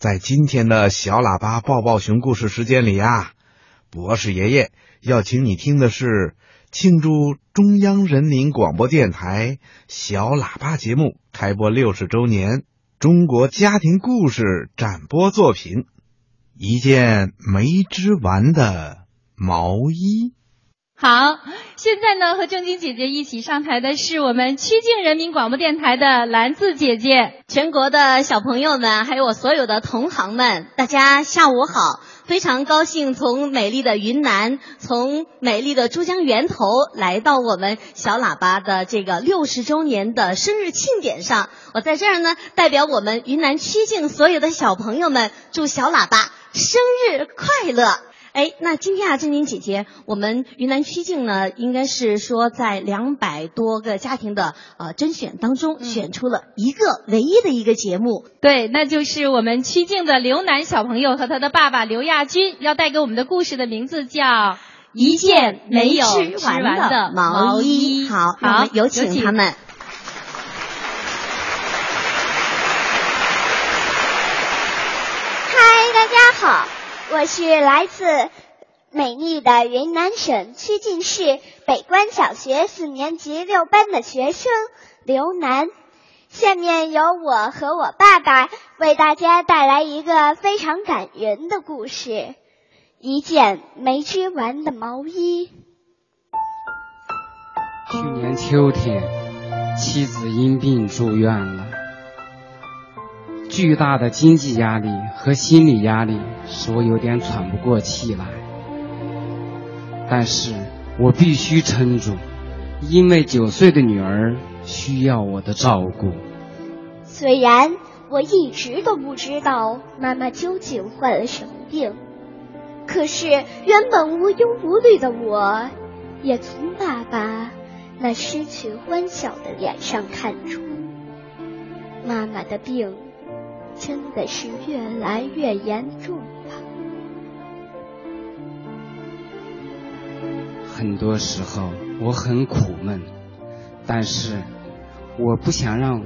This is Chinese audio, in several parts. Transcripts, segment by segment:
在今天的小喇叭抱抱熊故事时间里呀，博士爷爷要请你听的是庆祝中央人民广播电台小喇叭节目开播六十周年中国家庭故事展播作品《一件没织完的毛衣》。好，现在呢，和正晶姐姐一起上台的是我们曲靖人民广播电台的兰子姐姐。全国的小朋友们，还有我所有的同行们，大家下午好！非常高兴从美丽的云南，从美丽的珠江源头来到我们小喇叭的这个六十周年的生日庆典上。我在这儿呢，代表我们云南曲靖所有的小朋友们，祝小喇叭生日快乐！哎，那今天啊，珍妮姐姐，我们云南曲靖呢，应该是说在两百多个家庭的呃甄选当中，选出了一个唯一的一个节目。对，那就是我们曲靖的刘楠小朋友和他的爸爸刘亚军要带给我们的故事的名字叫《一件没有吃完的毛衣》。好，好，有请他们。嗨，大家好。我是来自美丽的云南省曲靖市北关小学四年级六班的学生刘楠。下面由我和我爸爸为大家带来一个非常感人的故事：一件没织完的毛衣。去年秋天，妻子因病住院了。巨大的经济压力和心理压力使我有点喘不过气来，但是我必须撑住，因为九岁的女儿需要我的照顾。虽然我一直都不知道妈妈究竟患了什么病，可是原本无忧无虑的我，也从爸爸那失去欢笑的脸上看出，妈妈的病。真的是越来越严重了。很多时候我很苦闷，但是我不想让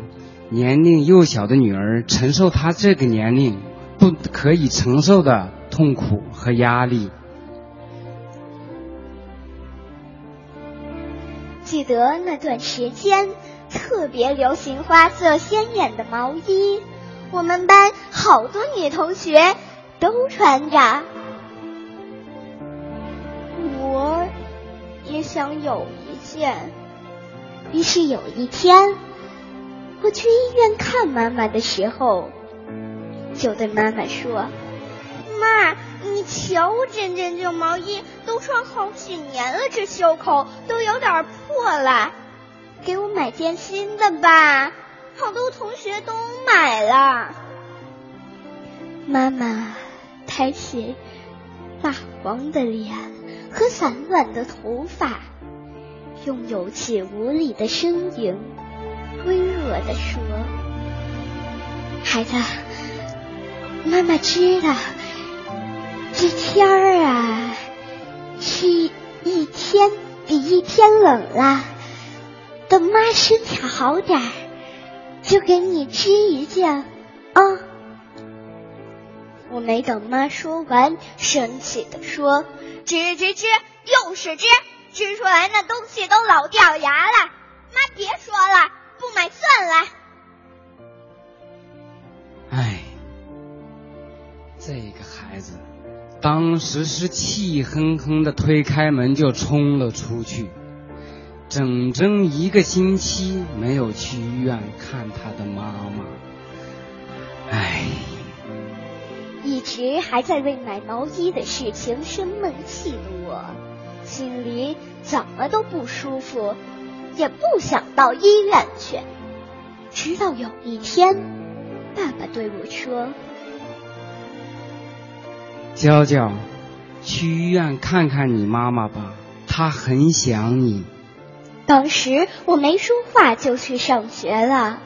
年龄幼小的女儿承受她这个年龄不可以承受的痛苦和压力。记得那段时间特别流行花色鲜艳的毛衣。我们班好多女同学都穿着，我也想有一件。于是有一天，我去医院看妈妈的时候，就对妈妈说：“妈，你瞧，我这件旧毛衣都穿好几年了，这袖口都有点破了，给我买件新的吧。”好多同学都买了。妈妈抬起蜡黄的脸和散乱的头发，用有气无力的声音微弱的说：“孩子，妈妈知道这天儿啊，是一天比一天冷了。等妈身体好点儿。”就给你织一件啊！我没等妈说完，生气的说：“织织织，又是织，织出来那东西都老掉牙了。妈，别说了，不买算了。”哎，这个孩子当时是气哼哼的推开门就冲了出去。整整一个星期没有去医院看他的妈妈，唉，一直还在为买毛衣的事情生闷气的我，心里怎么都不舒服，也不想到医院去。直到有一天，爸爸对我说：“娇娇，去医院看看你妈妈吧，她很想你。”当时我没说话就去上学了，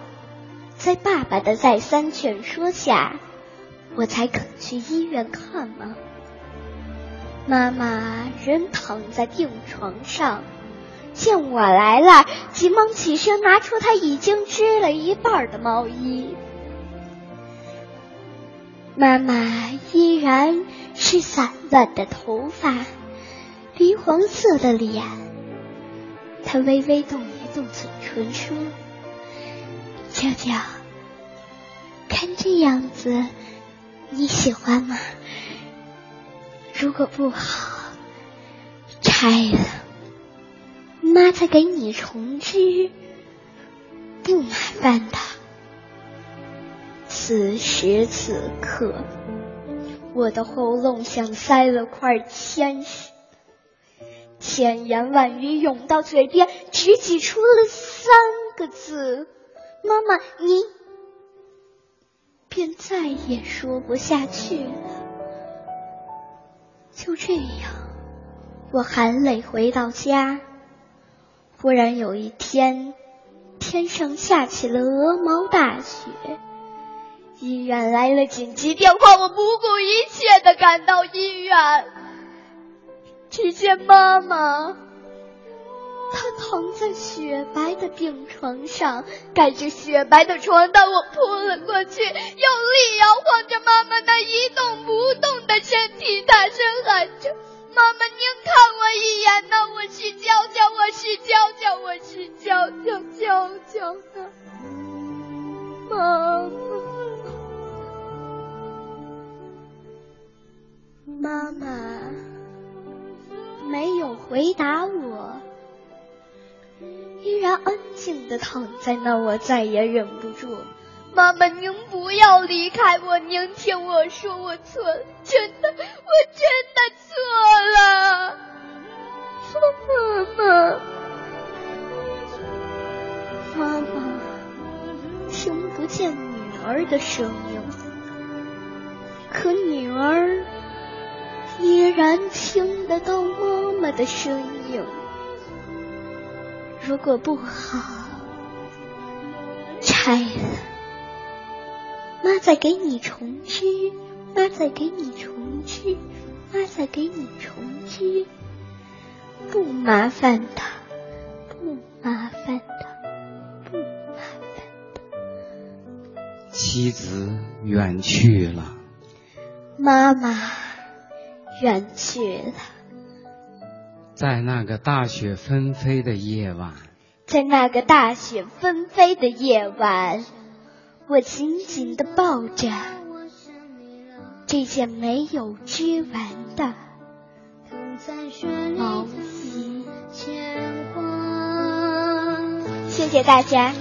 在爸爸的再三劝说下，我才肯去医院看妈。妈妈仍躺在病床上，见我来了，急忙起身拿出她已经织了一半的毛衣。妈妈依然是散乱的头发，橘黄色的脸。他微微动一动嘴唇，说：“娇娇，看这样子，你喜欢吗？如果不好，拆了，妈再给你重织，不麻烦的。”此时此刻，我的喉咙像塞了块铅石，千言万语涌到嘴边，只挤出了三个字：“妈妈，你。”便再也说不下去了。就这样，我含泪回到家。忽然有一天，天上下起了鹅毛大雪。医院来了紧急电话，我不顾一切的赶到医院，只见妈妈，她躺在雪白的病床上，盖着雪白的床单，我扑了过去，用力摇晃着妈妈那一动不动的身体，大声喊着：“有回答我，依然安静的躺在那。我再也忍不住，妈妈，您不要离开我，您听我说，我错了，真的，我真的错了，妈妈，妈妈听不见女儿的声音，可女儿。依然听得到妈妈的声音。如果不好，拆了，妈再给你重织，妈再给你重织，妈再给你重织，不麻烦的，不麻烦的，不麻烦的。妻子远去了，妈妈。远去了，在那个大雪纷飞的夜晚，在那个大雪纷飞的夜晚，我紧紧地抱着这件没有织完的毛衣。谢谢大家。